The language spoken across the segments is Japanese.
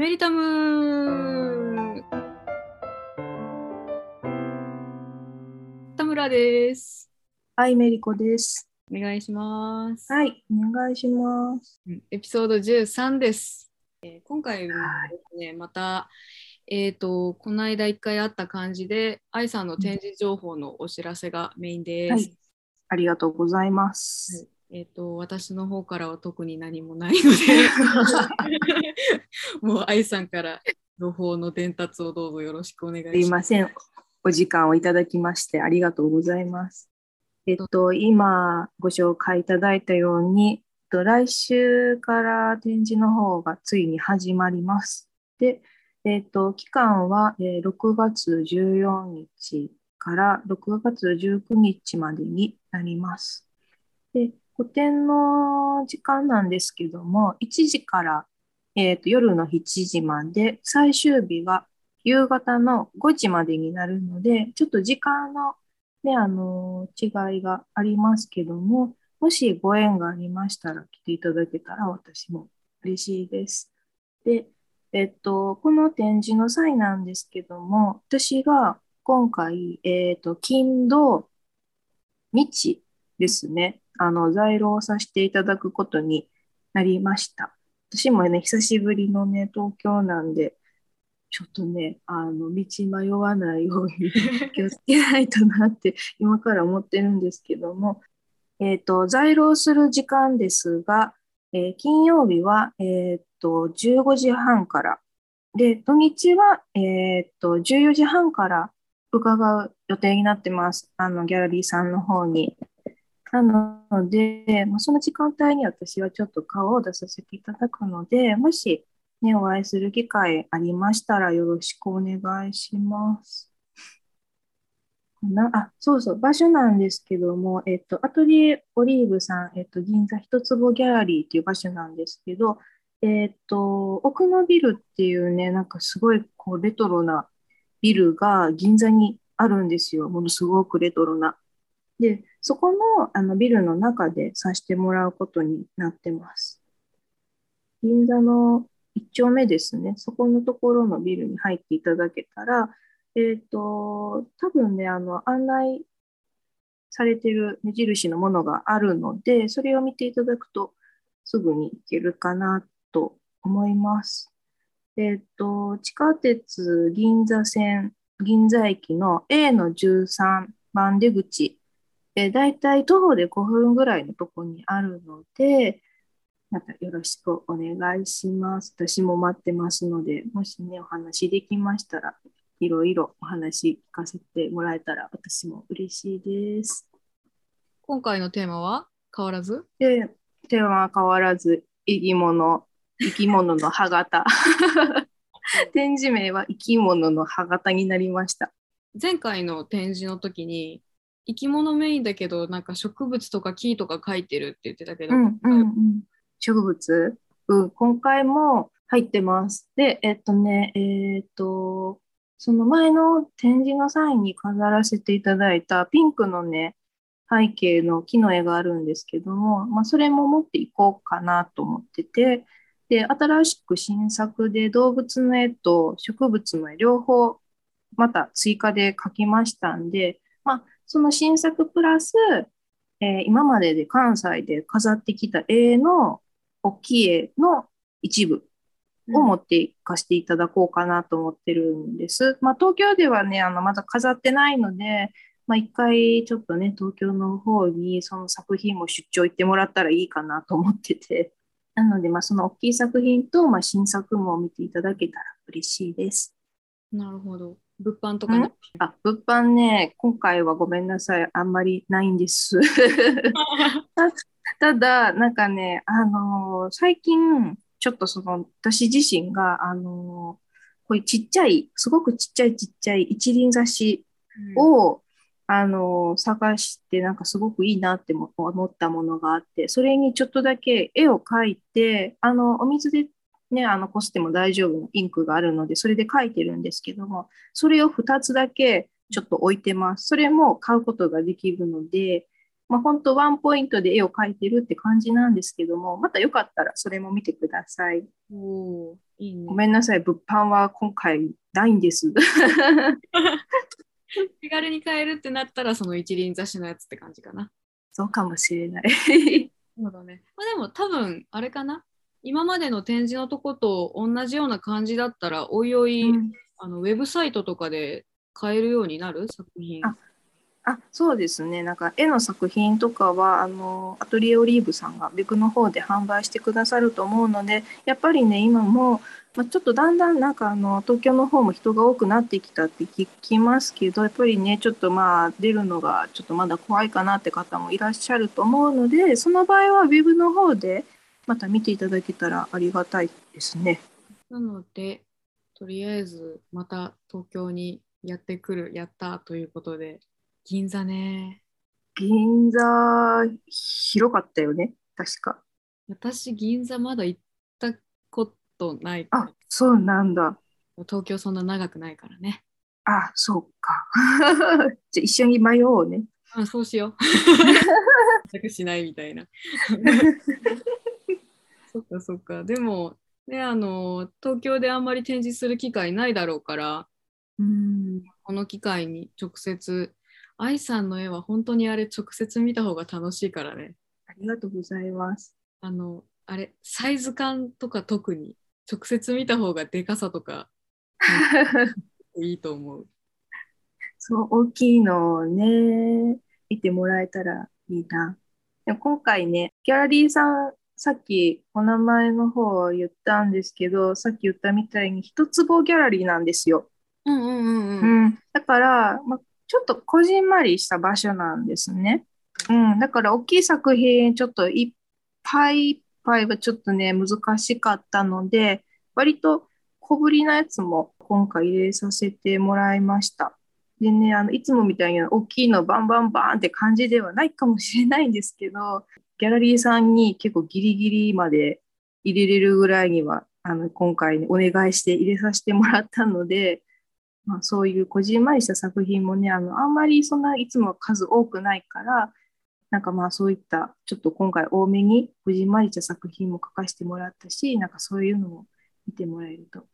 メリタム田村です。はい、メリコです。お願いします。はい、お願いします。うんエピソード13です。えー今回もはいですね、また、えっ、と、この間一回あった感じで、愛さんの展示情報のお知らせがメインです。はい、ありがとうございます。えっ、と、私の方からは特に何もないので、もう愛さんから情報の伝達をどうぞよろしくお願いします。すいません。お時間をいただきましてありがとうございます。えっと、今ご紹介いただいたように、えっと来週から展示の方がついに始まります。で、えっと、期間はえー6月14日から6月19日までになります。で、個展の時間なんですけども、1時から、えっと夜の7時まで、最終日が夕方の5時までになるので、ちょっと時間の、ね、あの違いがありますけども、もしご縁がありましたら来ていただけたら私も嬉しいです。で、えっと、この展示の際なんですけども、私が今回、えっと、金土日ですね、あの、在廊をさせていただくことになりました。私もね、久しぶりのね、東京なんで、ちょっとね、あの、道迷わないように 気をつけないとなって今から思ってるんですけども、えっと、在廊する時間ですが、えー金曜日は、えっと、15時半から、で、土日は、えっと、14時半から伺う予定になってます。あの、ギャラリーさんの方に。なので、まあ、その時間帯に私はちょっと顔を出させていただくので、もし、ね、お会いする機会ありましたらよろしくお願いします。なあ、そうそう、場所なんですけども、えっと、アトリエオリーブさん、えっと、銀座一坪ギャラリーっていう場所なんですけど、えっと、奥のビルっていうね、なんかすごいこうレトロなビルが銀座にあるんですよ。ものすごくレトロな。で、そこのあのビルの中でさせてもらうことになってます。銀座の一丁目ですね。そこのところのビルに入っていただけたら、えっと、多分ね、あの、案内されてる目印のものがあるので、それを見ていただくとすぐに行けるかなと思います。えっと、地下鉄銀座線、銀座駅の A の13番出口、えー、だいたい徒歩で5分ぐらいのとこにあるので、またよろしくお願いします。私も待ってますので、もしね、お話できましたら、いろいろお話聞かせてもらえたら私も嬉しいです。今回のテーマは変わらず？で、テーマは変わらず、生き物、生き物の歯型。展示名は生き物の歯型になりました。前回の展示の時に生き物メインだけどなんか植物とか木とか書いてるって言ってたけど、うんうんうん。植物、うん、今回も入ってます。で、えっとね、えっと、その前の展示の際に飾らせていただいたピンクのね、背景の木の絵があるんですけども、まあ、それも持っていこうかなと思ってて、で、新しく新作で動物の絵と植物の絵両方また追加で描きましたんで、まあ、その新作プラス、えー今までで関西で飾ってきた絵の大きい絵の一部を持っていかせていただこうかなと思ってるんです。まあ、東京ではね、あのまだ飾ってないので、まあ、一回ちょっとね、東京の方にその作品も出張行ってもらったらいいかなと思ってて、なので、まあ、その大きい作品と、まあ、新作も見ていただけたら嬉しいです。なるほど物販とかね、あ、物販ね、今回はごめんなさい、あんまりないんです。ただ、なんかね、あのー最近、ちょっとその、私自身が、あのーこういうちっちゃい、すごくちっちゃいちっちゃい一輪挿しを、あのー探して、なんかすごくいいなっても思ったものがあって、それにちょっとだけ絵を描いて、あの、お水でね、あの、こしても大丈夫なインクがあるので、それで描いてるんですけども、それを2つだけちょっと置いてます。それも買うことができるので、まあ、本当ワンポイントで絵を描いてるって感じなんですけども、またよかったらそれも見てください。おーいいねごめんなさい、物販は今回ないんです。手軽に買えるってなったら、その一輪挿しのやつって感じかな。そうかもしれない。そうだね。まあ、でも多分、あれかな。今までの展示のとこと同じような感じだったら、おいおい、うん。あのウェブサイトとかで買えるようになる？作品。ああそうですね。なんか絵の作品とかはあのアトリエオリーブさんが別の方で販売してくださると思うのでやっぱりね今も、まあ、ちょっとだんだんなんかあの東京の方も人が多くなってきたって聞きますけどやっぱりねちょっとまあ出るのがちょっとまだ怖いかなって方もいらっしゃると思うのでその場合はウェブの方でまた見ていただけたらありがたいですね。なので、とりあえずまた東京にやってくる、やったということで、銀座ね。銀座広かったよね確か。私、銀座まだ行ったことない。あそうなんだ。東京そんな長くないからね。あ、そうか。じゃあ一緒に迷おうね。あそうしよう。全くしないみたいな。そっかそっか。でも、ね、あの、東京であんまり展示する機会ないだろうから、うん。この機会に直接、愛さんの絵は本当にあれ直接見た方が楽しいからね。ありがとうございます。あの、あれ、サイズ感とか特に直接見た方がでかさとか いいと思う。そう、大きいのをね、見てもらえたらいいな。でも今回ね、ギャラリーさん、さっきお名前の方を言ったんですけど、さっき言ったみたいに一坪ギャラリーなんですよ。うんうんうんう。うんん。だから、ま、ちょっとこじんまりした場所なんですね。うん。だから大きい作品、ちょっといっぱいいっぱいはちょっとね、難しかったので、割と小ぶりなやつも今回入れさせてもらいました。でね、あの、いつもみたいに大きいのバンバンバンって感じではないかもしれないんですけど、ギャラリーさんに結構ギリギリまで入れれるぐらいには、あの、今回お願いして入れさせてもらったので、まあ、そういうこじんまりした作品もね、あの、あんまりそんないつも数多くないから、なんかまあそういったちょっと今回多めにこじんまりした作品も書かせてもらったし、なんかそういうのも見てもらえると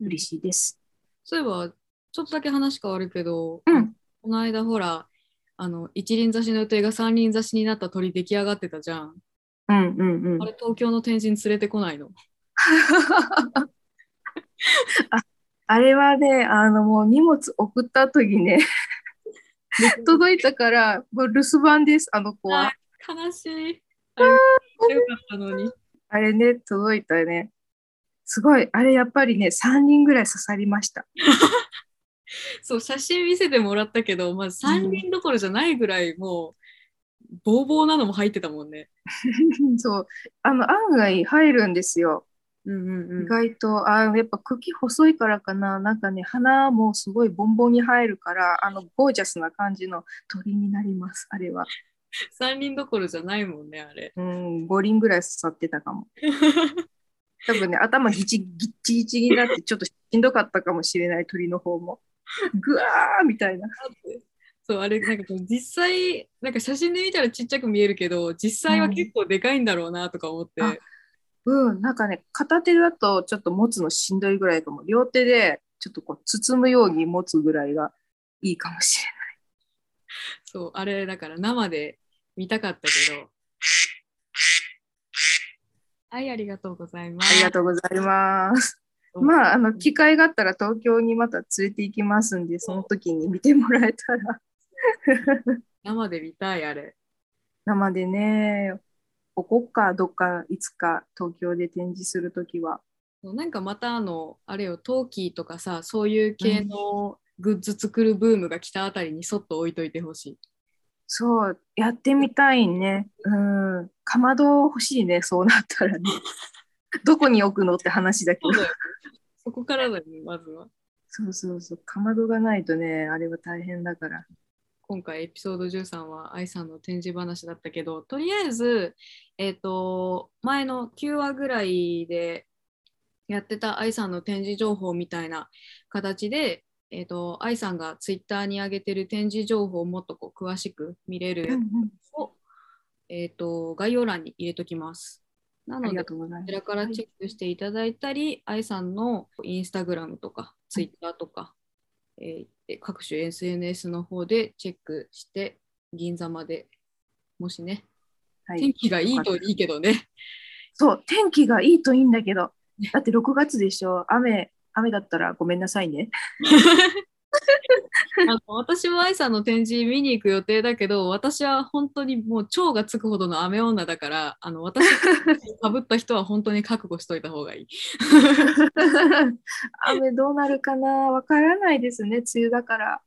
嬉しいです。そういえば、ちょっとだけ話変わるけど、うんこの間ほら、あの一輪挿しの予定が三輪挿しになった鳥出来上がってたじゃん。うんうんうんあ。れ、東京の天神に連れてこないの？ああれはね、あのもう荷物送った後にね、届いたから、もう留守番です、あの子は。悲しい。あれ、よかったのに。あれね、届いたね。すごい、あれやっぱりね、3人ぐらい刺さりました。そう、写真見せてもらったけど、まず3人どころじゃないぐらい、もう、ボーボーなのも入ってたもんね。そう、あの、案外入るんですよ。うんうんうん意。外と、あやっぱ茎細いからかな、なんかね、花もすごいボンボンに入るから、あの、ゴージャスな感じの鳥になります、あれは。3人どころじゃないもんね、あれ。うん、5輪ぐらい刺さってたかも。多分ね、頭ギチギッチギチになって、ちょっとしんどかったかもしれない、鳥の方も。ぐわーみたいな。そう、あれ、なんか実際、なんか写真で見たらちっちゃく見えるけど、実際は結構でかいんだろうなとか思って。あうん、なんかね、片手だとちょっと持つのしんどいぐらいかも。両手でちょっとこう包むように持つぐらいがいいかもしれない。そう、あれ、だから生で見たかったけど。はい、ありがとうございます。ありがとうございます。うんまあ、あの、機会があったら東京にまた連れて行きますんで、その時に見てもらえたら。生で見たい、あれ。生でね、おこっか、どっか、いつか東京で展示するときは。なんかまたあの、あれよ、陶器とかさ、そういう系のグッズ作るブームが来たあたりにそっと置いといてほしい。そう、やってみたいね。うん。かまど欲しいね、そうなったらね。どこに置くのって話だけどそこからだよね、まずは。そうそうそう。かまどがないとね、あれは大変だから。今回エピソード13は愛さんの展示話だったけどとりあえず、えー、と前の9話ぐらいでやってた愛さんの展示情報みたいな形で、えー、と愛さんがツイッターに上げてる展示情報をもっとこう詳しく見れるやつを、えー、と概要欄に入れときます。なので。こちらからチェックしていただいたり、愛さんのインスタグラムとか、ツイッターとか、えー各種 SNS の方でチェックして、銀座まで、もしね、はい天気がいいといいけどね。そう、天気がいいといいんだけど、だって6月でしょ、雨、雨だったらごめんなさいね。あの私も愛さんの展示見に行く予定だけど、私は本当にもう超がつくほどの雨女だから、あの私かぶった人は本当に覚悟しといた方がいい。雨どうなるかな？わからないですね、梅雨だから。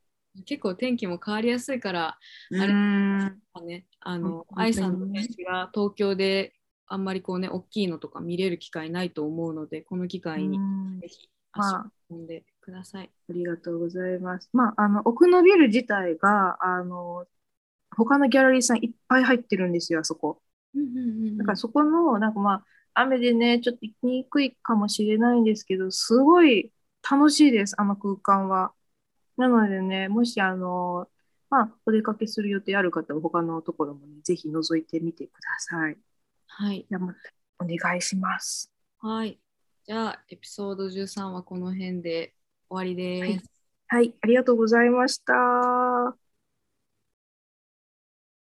結構天気も変わりやすいから、うあれんね、あの愛さんの展示が東京であんまりこうね、大きいのとか見れる機会ないと思うので、この機会にうん。ぜひ足まあを運んでください。ありがとうございます。まあ、あの、奥のビル自体が、あの、他のギャラリーさんいっぱい入ってるんですよ、あそこ。うんうんうんうんだからそこの、なんかまあ、雨でね、ちょっと行きにくいかもしれないんですけど、すごい楽しいです、あの空間は。なのでね、もし、あの、まあ、お出かけする予定ある方は、他のところもね、ぜひ覗いてみてください。はい。じゃお願いします。はい。じゃあ、エピソード13はこの辺で終わりです。はいはい、ありがとうございました。